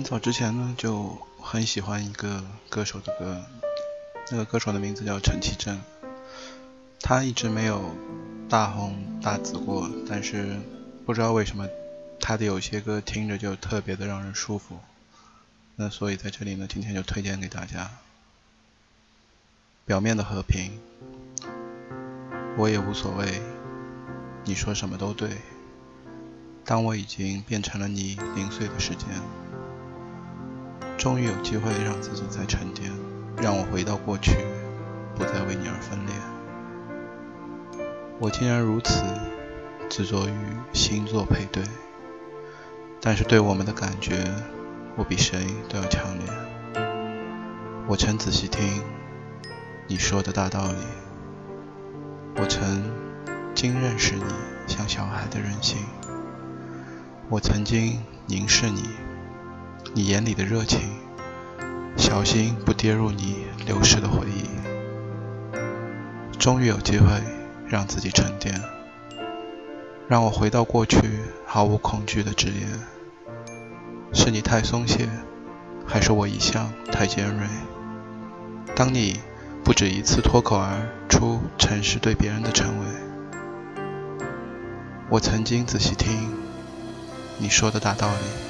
很早之前呢，就很喜欢一个歌手的歌，那个歌手的名字叫陈绮贞。他一直没有大红大紫过，但是不知道为什么他的有些歌听着就特别的让人舒服。那所以在这里呢，今天就推荐给大家。表面的和平，我也无所谓。你说什么都对。当我已经变成了你零碎的时间。终于有机会让自己再沉淀，让我回到过去，不再为你而分裂。我竟然如此执着于星座配对，但是对我们的感觉，我比谁都要强烈。我曾仔细听你说的大道理，我曾经认识你像小孩的任性，我曾经凝视你。你眼里的热情，小心不跌入你流逝的回忆。终于有机会让自己沉淀，让我回到过去，毫无恐惧的直言：是你太松懈，还是我一向太尖锐？当你不止一次脱口而出诚实对别人的称谓，我曾经仔细听你说的大道理。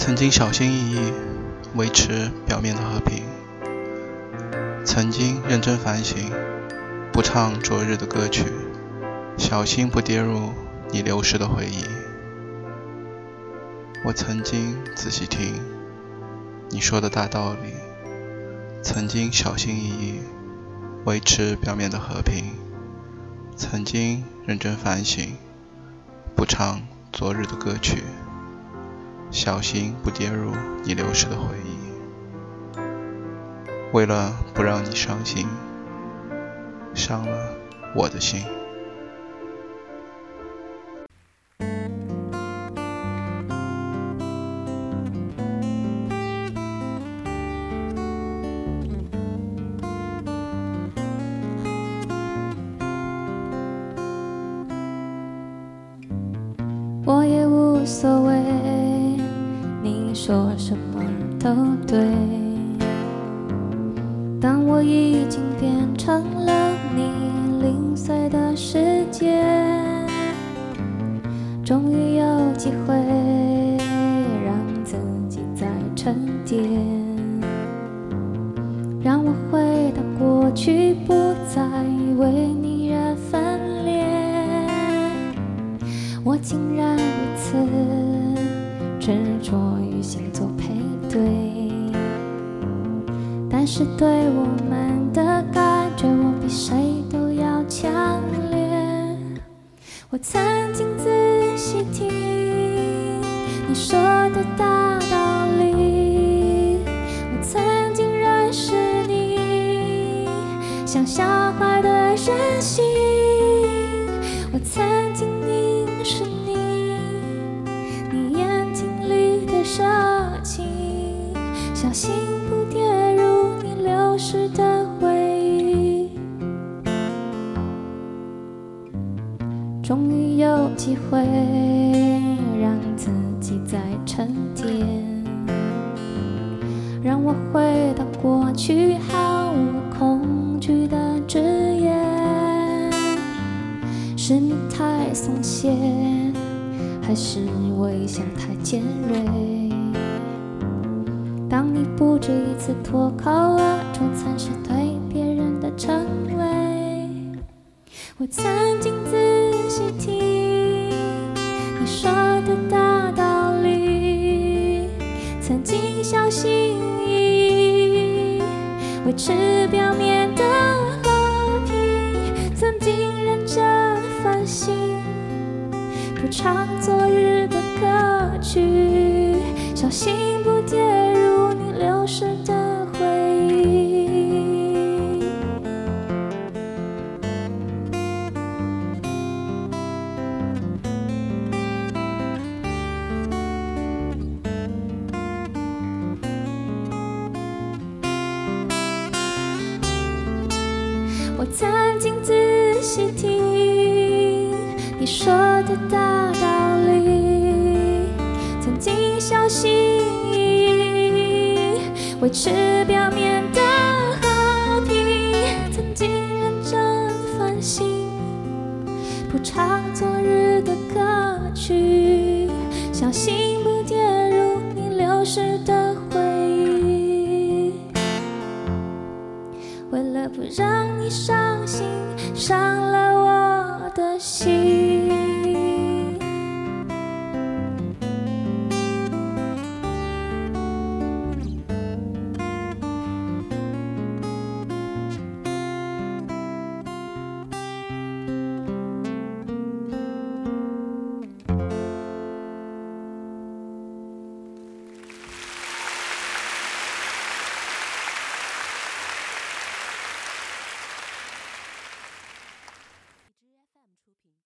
曾经小心翼翼维持表面的和平，曾经认真反省，不唱昨日的歌曲，小心不跌入你流失的回忆。我曾经仔细听你说的大道理，曾经小心翼翼维持表面的和平，曾经认真反省，不唱昨日的歌曲。小心不跌入你流逝的回忆。为了不让你伤心，伤了我的心。我也无所谓。说什么都对。当我已经变成了你零碎的世界，终于有机会让自己再沉淀，让我回到过去，不再为你而分裂。我竟然如此。执着于星座配对，但是对我们的感觉，我比谁都要强烈。我曾经仔细听你说的大道理，我曾经认识你像小孩的任性，小心不跌入你流逝的回忆。终于有机会让自己再沉淀，让我回到过去，毫无恐惧的直言。是你太松懈，还是我一向太尖锐？不止一次脱口而出曾是对别人的称谓，我曾经仔细听你说的大道理，曾经小心翼翼维持表面的和平，曾经认真反省，不唱昨日的歌曲，小心不跌入。时的回忆，我曾经仔细听你说的大道理，曾经小。心翼翼，维持表面的好听，曾经认真反省，不唱昨日的歌曲，小心不跌入你流失的回忆。为了不让你伤心，伤了我的心。